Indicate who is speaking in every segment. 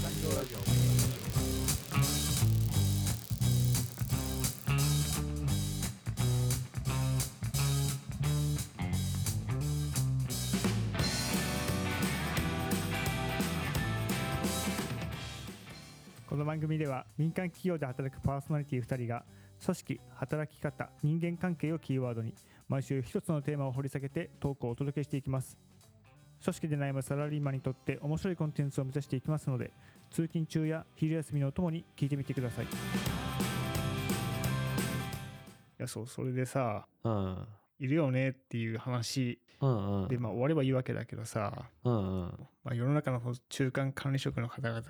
Speaker 1: この番組では民間企業で働くパーソナリティ2人が組織働き方人間関係をキーワードに毎週一つのテーマを掘り下げてトークをお届けしていきます。組織で悩むサラリーマンにとって面白いコンテンツを目指していきますので通勤中や昼休みのお供に聞いてみてくださいいやそうそれでさ
Speaker 2: うん。
Speaker 1: いるよねっていう話
Speaker 2: うんうん。
Speaker 1: でまあ終わればいいわけだけどさ、
Speaker 2: うんうん。
Speaker 1: まあ、世の中の中間管理職の方々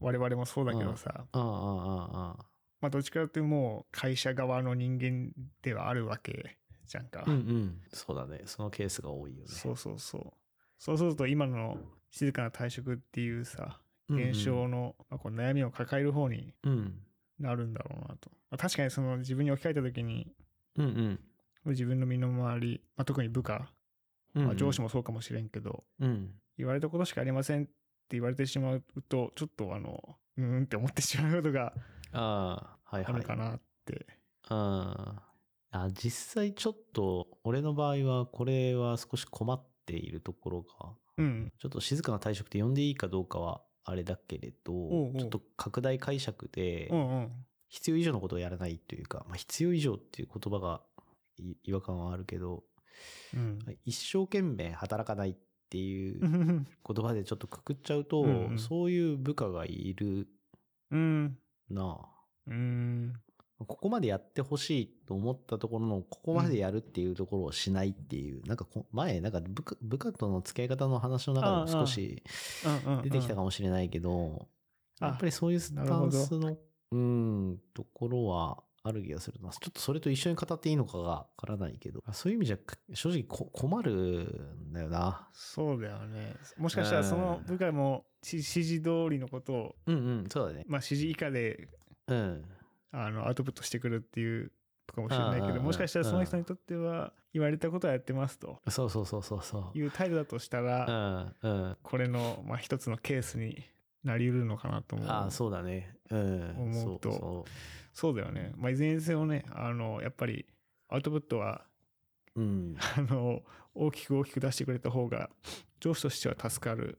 Speaker 1: 我々もそうだけどさ、
Speaker 2: うんうんうんうん。
Speaker 1: まあどっちかというともう会社側の人間ではあるわけじゃんか。
Speaker 2: うんうん。そうだね。そのケースが多いよね。
Speaker 1: そうそうそう。そうすると今の静かな退職っていうさ、現象の、まあ、こう悩みを抱える方に
Speaker 2: うん。
Speaker 1: なるんだろうなと。まあ、確かにその自分に置き換えた時に、
Speaker 2: うんうん。
Speaker 1: 自分の身の回り、まあ、特に部下、まあ、上司もそうかもしれんけど、
Speaker 2: うん。
Speaker 1: 言われたことしかありませんって言われてしまうと、ちょっとあの、うーんって思ってしまうことが。
Speaker 2: あ
Speaker 1: るかなって。
Speaker 2: ああ、実際ちょっと、俺の場合は、これは少し困っているところが、
Speaker 1: うん。
Speaker 2: ちょっと静かな退職って呼んでいいかどうかは、あれだけれど、
Speaker 1: おうおう
Speaker 2: ちょっと拡大解釈で。必要以上のことをやらないというか、まあ、必要以上っていう言葉がい違和感はあるけど、
Speaker 1: うん。
Speaker 2: 一生懸命働かないっていう
Speaker 1: うん。
Speaker 2: 言葉でちょっとくくっちゃうと、
Speaker 1: うんうん
Speaker 2: そういう部下がいる
Speaker 1: うん。
Speaker 2: なあ
Speaker 1: うん。
Speaker 2: ここまでやってほしいと思ったところの、ここまでやるっていうところをしないっていう、なんかこ前、なんか部下部下との付き合い方の話の中でも少し
Speaker 1: うんうん。
Speaker 2: 出てきたかもしれないけど、
Speaker 1: あ
Speaker 2: やっぱりそういうスタンスの、うん、ところはある気がするな。ちょっとそれと一緒に語っていいのかがわからないけど、そういう意味じゃ正直こ困るんだよな。
Speaker 1: そうだよね。もしかしたらその部下も指指示通りのことを、
Speaker 2: うんうん、そうだね。
Speaker 1: まあ指示以下で、
Speaker 2: うん。
Speaker 1: あの、アウトプットしてくるっていうかもしれないけど、もしかしたらその人にとっては、言われたことはやってますと
Speaker 2: そうそうそうそうそう。
Speaker 1: いう態度だとした
Speaker 2: う
Speaker 1: ら、
Speaker 2: ん、うん。
Speaker 1: これの、まあ一つのケースになり得るのかなと思う。
Speaker 2: ああ、そうだね。うん。
Speaker 1: 思うと
Speaker 2: そうそう
Speaker 1: そうだよね。まあいずれにせよね、あの、やっぱり、アウトプットは、
Speaker 2: うん。
Speaker 1: あの、大きく大きく出してくれた方が、上司としては助かる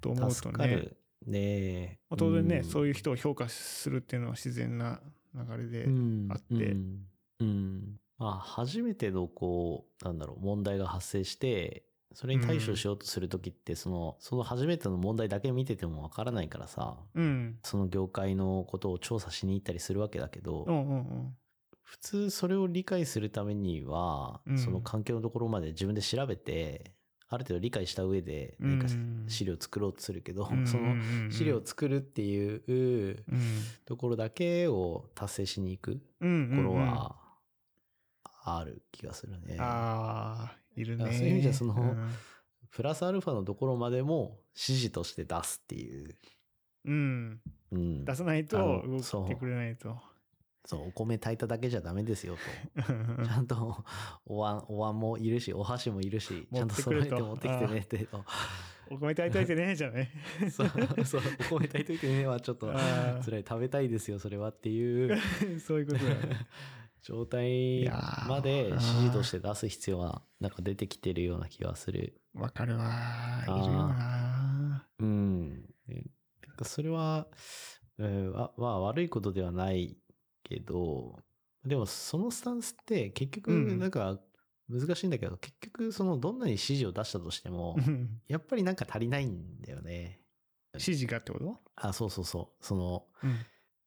Speaker 1: と思うとね。
Speaker 2: 助かる。ね
Speaker 1: まあ、当然ね、
Speaker 2: うん。
Speaker 1: そういう人を評価するっていうのは自然な流れで、
Speaker 2: うん。
Speaker 1: あって。
Speaker 2: うん。うん。まあ、初めての、こう、なんだろう、問題が発生して、それに対処しようとするときって、その、その初めての問題だけ見ててもわからないからさ、
Speaker 1: うん。
Speaker 2: その業界のことを調査しに行ったりするわけだけど、
Speaker 1: うんうんうん。
Speaker 2: 普通それを理解するためには、
Speaker 1: うん。
Speaker 2: その環境のところまで自分で調べて、ある程度理解した上で何か
Speaker 1: うん
Speaker 2: 資料を作ろうとするけど、
Speaker 1: うん
Speaker 2: その資料を作るっていう
Speaker 1: うん。
Speaker 2: ところだけを達成しに行く
Speaker 1: うん。
Speaker 2: ところはある気がするね。
Speaker 1: ああ、いるね。
Speaker 2: あそういう意味じゃその
Speaker 1: うん
Speaker 2: プラスアルファのところまでも指示として出すっていう。
Speaker 1: うん。
Speaker 2: うん。
Speaker 1: 出さない
Speaker 2: あ
Speaker 1: と
Speaker 2: の
Speaker 1: 動いてくれないと。
Speaker 2: そう、お米炊いただけじゃダメですよと。ちゃんと、お椀、お椀もいるし、お箸もいるし、ちゃんと揃えて持ってきてねって。と
Speaker 1: お米炊いといてね、じゃあね。
Speaker 2: そう、そう、お米炊いといてねはちょっと辛い。食べたいですよ、それはっていう
Speaker 1: そういうことだよね。
Speaker 2: 状態まで指示として出す必要はなんか出てきてるような気がする。
Speaker 1: わかるわ。いるよな。
Speaker 2: うん。それは、えーわまあ悪いことではないけど、でもそのスタンスって結局
Speaker 1: うん
Speaker 2: なんか難しいんだけど、結局そのどんなに指示を出したとしても、
Speaker 1: うん
Speaker 2: やっぱりなんか足りないんだよね。
Speaker 1: 指示がってこと？
Speaker 2: あ、そうそうそう。その、
Speaker 1: うん。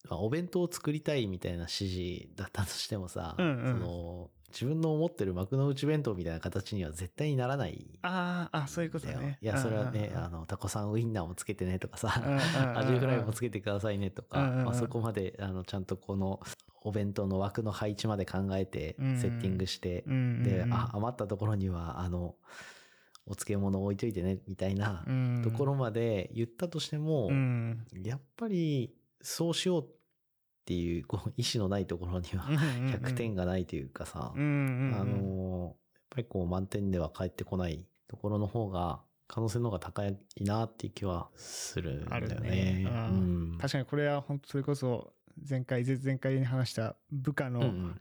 Speaker 2: まあお弁当を作りたいみたいな指示だったとしてもさ、
Speaker 1: うんうん
Speaker 2: その自分の思ってる幕の内弁当みたいな形には絶対にならない
Speaker 1: ああ、あ、そういうこと
Speaker 2: だよ。
Speaker 1: だね。
Speaker 2: いや、それはね、
Speaker 1: うん
Speaker 2: あの、タコさんウインナーもつけてねとかさ、アジフライもつけてくださいねとか、あ、そこまで、あの、ちゃんとこのお弁当の枠の配置まで考えて、
Speaker 1: うん
Speaker 2: セッティングして、で、あ、余ったところには、あの、お漬物置いといてね、みたいな
Speaker 1: うん
Speaker 2: ところまで言ったとしても、
Speaker 1: うん。
Speaker 2: やっぱり、そうしようっていう、こう、意志のないところには、100点がないというかさ。あの、やっぱりこう満点では返ってこないところの方が可能性の方が高いなっていう気はするんだよね。
Speaker 1: ね
Speaker 2: う
Speaker 1: うん
Speaker 2: ん。
Speaker 1: 確かにこれは本当それこそ前回前々回に話した部下の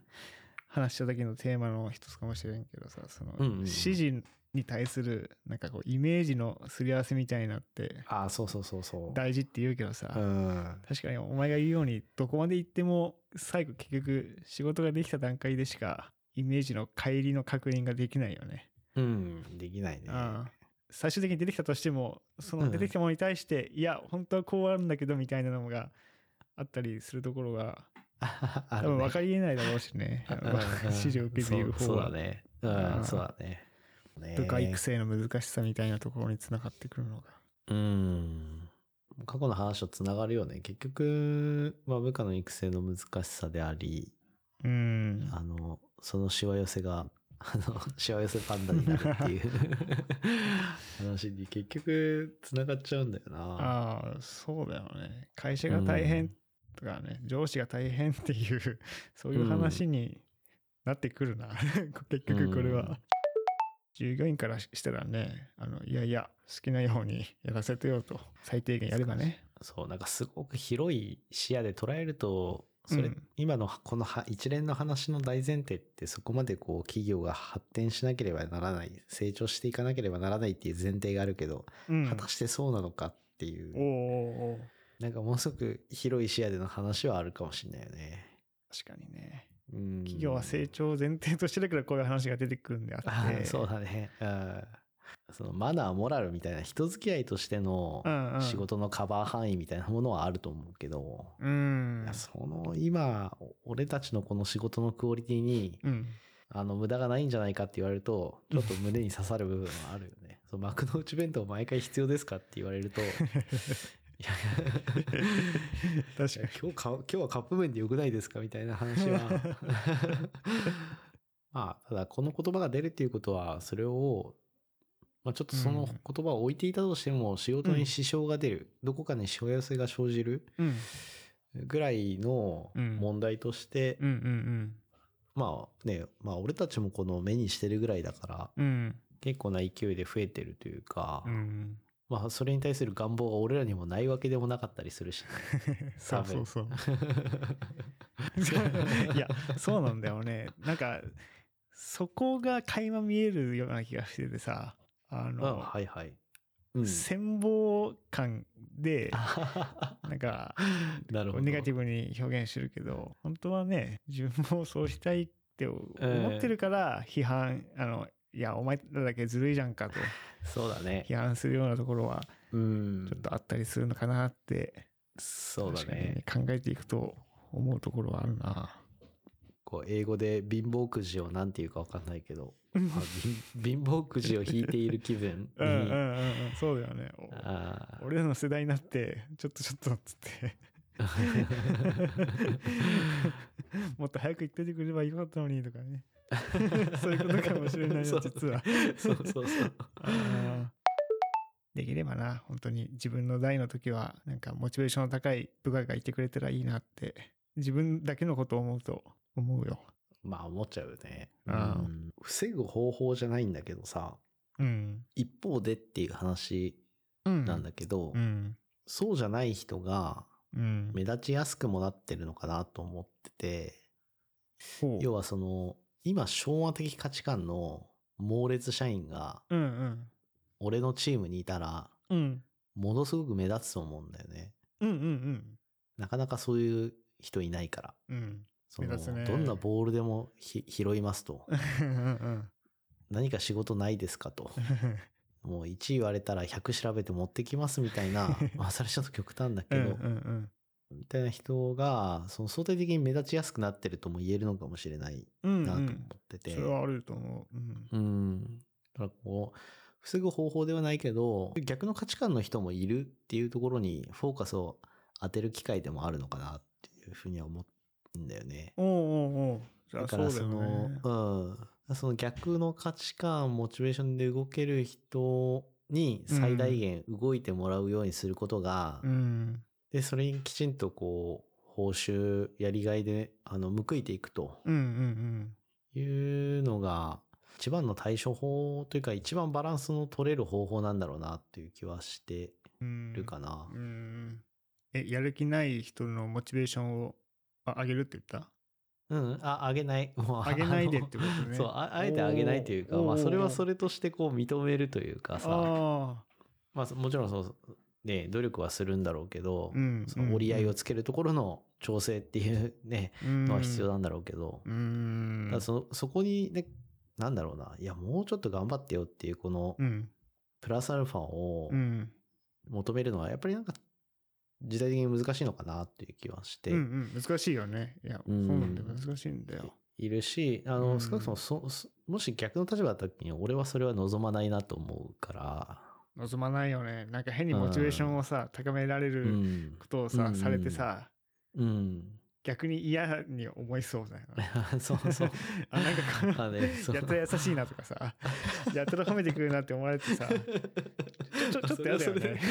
Speaker 1: 話した時のテーマの一つかもしれんけどさその指示に対するなんかこうイメージのすり合わせみたいなって
Speaker 2: ああ、そうそうそうそう。
Speaker 1: 大事って言うけどさ、
Speaker 2: うん。
Speaker 1: 確かにお前が言うようにどこまで行っても最後結局仕事ができた段階でしかイメージの乖離の確認ができないよね。
Speaker 2: うん。できないね。
Speaker 1: 最終的に出てきたとしてもその
Speaker 2: うん
Speaker 1: 出てきたものに対して、いや本当はこうあるんだけどみたいなのがあったりするところが
Speaker 2: あ
Speaker 1: 多分分かりえないだろうしね
Speaker 2: うんうんうん
Speaker 1: 指示を受けている方は
Speaker 2: そうだね。うん、そうだね。ね
Speaker 1: 部下育成の難しさみたいなところにつながってくるのが。
Speaker 2: うん。過去の話とつながるよね。結局、まあ、部下の育成の難しさであり、
Speaker 1: うん
Speaker 2: あの、そのしわ寄せが、あの、しわ寄せパンダになるっていう 話に結局つながっちゃうんだよな。
Speaker 1: ああそうだよね会社が大変とかね、上司が大変っていうそういう話になってくるな、結局これは、
Speaker 2: うん
Speaker 1: 従業員からしたらねあのいやいや好きなようにやらせてよと最低限やればね。
Speaker 2: そう、なんかすごく広い視野で捉えると、それ、
Speaker 1: うん。
Speaker 2: 今のこのは一連の話の大前提ってそこまでこう企業が発展しなければならない、成長していかなければならないっていう前提があるけど、
Speaker 1: うん。
Speaker 2: 果たしてそうなのかっていう、
Speaker 1: お
Speaker 2: なんかものすごく広い視野での話はあるかもしれないよね。
Speaker 1: 確かにね。
Speaker 2: うん
Speaker 1: 企業は成長を前提としてるからこういう話が出てくるんであって。
Speaker 2: そうだね。うん。そのマナー、モラルみたいな人付き合いとしての仕事のカバー範囲みたいなものはあると思うけど、
Speaker 1: うん。
Speaker 2: その今、俺たちのこの仕事のクオリティに、
Speaker 1: うん。
Speaker 2: あの無駄がないんじゃないかって言われると、ちょっと胸に刺さる部分はあるよね。そう幕の内弁当毎回必要ですかって言われると、
Speaker 1: 確かに。
Speaker 2: 今日か今日はカップ麺でよくないですか？みたいな話は。まあ、ただこの言葉が出るっていうことは、それを、まあちょっとその言葉を置いていたとしても、仕事に支障が出る、どこかにしわ寄せが生じる
Speaker 1: うん。
Speaker 2: ぐらいの
Speaker 1: うん。
Speaker 2: 問題として、
Speaker 1: うんうん
Speaker 2: まあね、まあ俺たちもこの目にしてるぐらいだから、
Speaker 1: うんうん。
Speaker 2: 結構な勢いで増えてるというか、
Speaker 1: うん
Speaker 2: まあそれに対する願望が俺らにもないわけでもなかったりするし、
Speaker 1: そうそうそう いやそうなんだよねなんかそこが垣間見えるような気がしててさあ
Speaker 2: うん、
Speaker 1: の、
Speaker 2: はいはい。うん。
Speaker 1: 戦望感で なんか。ネガティブに表現してるけど本当はね自分もそうしたいって思ってるから批判、あのいやお前らだけずるいじゃんかと
Speaker 2: そうだね。
Speaker 1: 批判するようなところは
Speaker 2: うん
Speaker 1: ちょっ。とあったりするのかなって、
Speaker 2: そうだね。
Speaker 1: 考えていくと思うところはあるな。
Speaker 2: こう英語で貧乏くじをなんていうかわかんないけど、あ貧貧乏くじを引いている気分に。
Speaker 1: うんうんうんうんそうだよね。俺らの世代になってちょっとちょっとっつって もっと早く言っててくれればよかったのにとかね そういうことかもしれないよ実は。
Speaker 2: そうそうそう。
Speaker 1: できればな本当に自分の代の時はなんかモチベーションの高い部下がいてくれたらいいなって自分だけのことを思うと思うよ。
Speaker 2: まあ思っちゃうよね。うん。防ぐ方法じゃないんだけどさ、
Speaker 1: うん。
Speaker 2: 一方でっていう話
Speaker 1: うん。
Speaker 2: なんだけど、
Speaker 1: うん。
Speaker 2: そうじゃない人が
Speaker 1: うん。
Speaker 2: 目立ちやすくもなってるのかなと思ってて、
Speaker 1: ほう。
Speaker 2: 要はその、今昭和的価値観の猛烈社員が
Speaker 1: うんうん
Speaker 2: 俺のチームにいたら、
Speaker 1: うん
Speaker 2: ものすごく目立つと思うんだよね。
Speaker 1: うんうん
Speaker 2: なかなかそういう人いないから。
Speaker 1: うんうん
Speaker 2: その
Speaker 1: 目立つね
Speaker 2: どんなボールでもひ拾いますと。
Speaker 1: うんうん
Speaker 2: 何か仕事ないですかと。もう1言われたら100調べて持ってきますみたいな、まあそれちょっと極端だけど、
Speaker 1: うんうん
Speaker 2: みたいな人が、その相対的に目立ちやすくなってるとも言えるのかもしれない
Speaker 1: うん
Speaker 2: なと思
Speaker 1: うん
Speaker 2: ってて。
Speaker 1: それはあると思ううん
Speaker 2: うん。だからこう、防ぐ方法ではないけど、逆の価値観の人もいるっていうところにフォーカスを当てる機会でもあるのかなっていうふうには思うんだよね。
Speaker 1: おうおうおうじゃあ
Speaker 2: だから
Speaker 1: そ
Speaker 2: の、
Speaker 1: ね
Speaker 2: うん。その逆の価値観、モチベーションで動ける人に最大限動いてもらうようにすることが、
Speaker 1: うん
Speaker 2: で、それにきちんとこう、報酬、やりがいで、あの、報いていくと。
Speaker 1: うんうん
Speaker 2: いうのが、一番の対処法というか一番バランスの取れる方法なんだろうなっていう気はして
Speaker 1: うん。
Speaker 2: るかな。
Speaker 1: うんえやる気ない人のモチベーションをあ上げるって言った？
Speaker 2: うん、あ、あげない。もう
Speaker 1: 上げないでってことね。
Speaker 2: そうあ、あえてあげないというか、まあ、それはそれとしてこう認めるというかさ、
Speaker 1: あ
Speaker 2: まあ、そもちろんそう、ね、努力はするんだろうけど、
Speaker 1: うん
Speaker 2: その折り合いをつけるところの調整っていうね、
Speaker 1: あ
Speaker 2: のは必要なんだろうけど、
Speaker 1: うん。
Speaker 2: ただそそこにね、なんだろうな、いや、もうちょっと頑張ってよっていう、この
Speaker 1: うん。
Speaker 2: プラスアルファを
Speaker 1: うん。
Speaker 2: 求めるのは、やっぱりなんか、時代的に難しいのかなっていう気はして、
Speaker 1: うんうん難しいよね。いや、
Speaker 2: うん。
Speaker 1: そうなんだよ。難しいんだよ。
Speaker 2: いるし、あの、
Speaker 1: うん。
Speaker 2: 少なくともそ、そもし逆の立場だった時に、俺はそれは望まないなと思うから、
Speaker 1: 望まないよねなんか変にモチベーションをさ高められ
Speaker 2: う
Speaker 1: る
Speaker 2: ん。
Speaker 1: ことをさ、
Speaker 2: うん
Speaker 1: されてさ
Speaker 2: うん。
Speaker 1: 逆に嫌に思いそうだよね
Speaker 2: そうそう。
Speaker 1: あなんか
Speaker 2: ね、そう
Speaker 1: やったら優しいなとかさ やったら褒めてくれるなって思われてさちょちょっと嫌だよね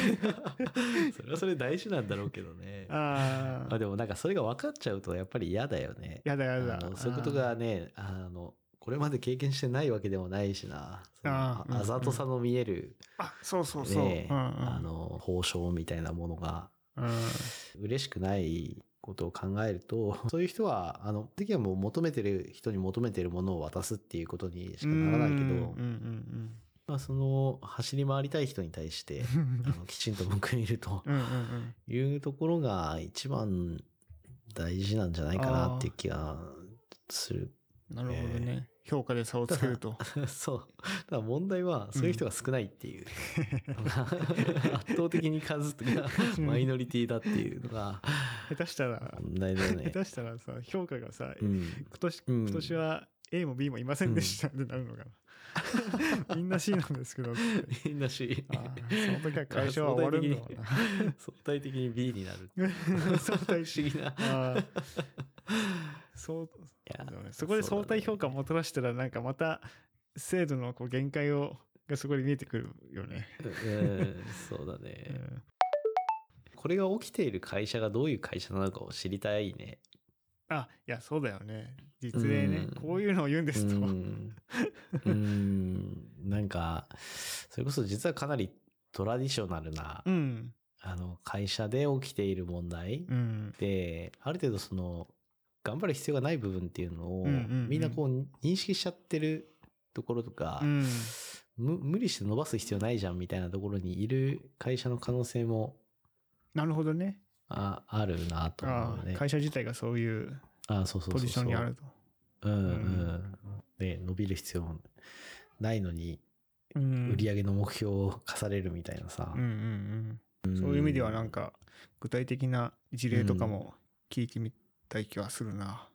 Speaker 2: それはそれ大事なんだろうけどね。
Speaker 1: ああ
Speaker 2: まあでもなんかそれが分かっちゃうとやっぱり嫌だよね。
Speaker 1: やだやだ
Speaker 2: そういうことがね、あの、これまで経験してないわけでもないしな。
Speaker 1: あ
Speaker 2: あざとさの見える、
Speaker 1: あそうそうそう、
Speaker 2: ね
Speaker 1: うんうん。
Speaker 2: あの、報奨みたいなものが
Speaker 1: うん。
Speaker 2: 嬉しくないことを考えると、そういう人は、あの、的にはもう求めてる人に求めてるものを渡すっていうことにしかならないけど
Speaker 1: うん、うん
Speaker 2: まあその走り回りたい人に対して、
Speaker 1: う ん
Speaker 2: あのきちんと報いると
Speaker 1: うんうんうん。
Speaker 2: いうところが一番大事なんじゃないかなっていう気がする。
Speaker 1: なるほどね、評価で差をつけると。
Speaker 2: そう。だから問題はそういう人が少ないっていう。のが、圧倒的に数が
Speaker 1: うん。
Speaker 2: マイノリティだっていうのが
Speaker 1: 下手したら
Speaker 2: 問題だよね。
Speaker 1: 下。手したらさ評価がさ、
Speaker 2: うん。
Speaker 1: 今年
Speaker 2: うん。
Speaker 1: 今年は A も B もいませんでしたってなるのかな、みんな C なんですけど
Speaker 2: みんなし、
Speaker 1: あーその時は会社は終わるんだな。
Speaker 2: 相対的に B になる。
Speaker 1: 相対
Speaker 2: 不思議な。
Speaker 1: そう
Speaker 2: いや
Speaker 1: そこで相対評価をもたらしたらなんかまた制度のこう限界をがそこで見えてくるよね。
Speaker 2: うん、そうだ
Speaker 1: う
Speaker 2: ね。
Speaker 1: ん
Speaker 2: これが起きている会社がどういう会社なのかを知りたいね。
Speaker 1: あいやそうだよね実例ね、
Speaker 2: うん
Speaker 1: こういうのを言うんですと。
Speaker 2: うん。うん。なんか、それこそ実はかなりトラディショナルな、
Speaker 1: うん
Speaker 2: あの、会社で起きている問題
Speaker 1: うん
Speaker 2: で、ある程度その、頑張る必要がない部分っていうのを、みんなこう認識しちゃってるところとか、
Speaker 1: うん。
Speaker 2: む無理して伸ばす必要ないじゃんみたいなところにいる会社の可能性も
Speaker 1: なるほどね。
Speaker 2: ああるなと思うね。
Speaker 1: 会社自体がそういう
Speaker 2: あそうそうそうそう。
Speaker 1: ポジションにあると。
Speaker 2: うん。う
Speaker 1: うん
Speaker 2: 伸びる必要もないのに、
Speaker 1: うん。
Speaker 2: 売上の目標を課されるみたいなさ。
Speaker 1: うん。うんうん、そういう意味ではなんか具体的な事例とかも聞いてみたい気はするな。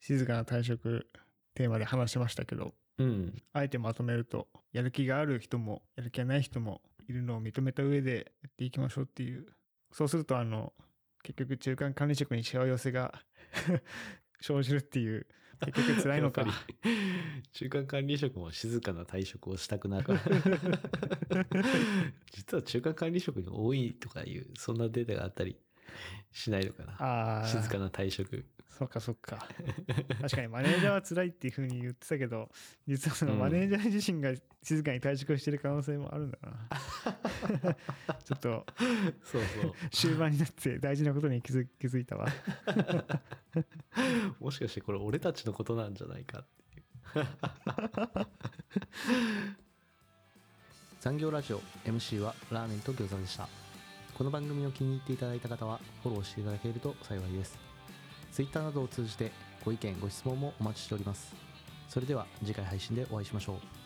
Speaker 1: 静かな退職テーマで話しましたけど
Speaker 2: うん。
Speaker 1: あえてまとめるとやる気がある人もやる気がない人もいるのを認めた上でやっていきましょうっていうそうするとあの結局中間管理職にしわ寄せが 生じるっていう結局辛いのか
Speaker 2: 中間管理職も静かな退職をしたくなる。実は中間管理職に多いとかいう、そんなデータがあったりしないのかな。
Speaker 1: ああ
Speaker 2: 静かな退職。
Speaker 1: そっかそっか確かにマネージャーは辛いっていうふうに言ってたけど実はその
Speaker 2: うん
Speaker 1: マネージャー自身が静かに退職してる可能性もあるんだな ちょっと
Speaker 2: そうそう。
Speaker 1: 終盤になって大事なことに気づ気づいたわ
Speaker 2: もしかしてこれ俺たちのことなんじゃないかっていう。産業ラジオ MC はラーメンと餃子でした。この番組を気に入っていただいた方はフォローしていただけると幸いです。Twitter などを通じてご意見ご質問もお待ちしております。それでは次回配信でお会いしましょう。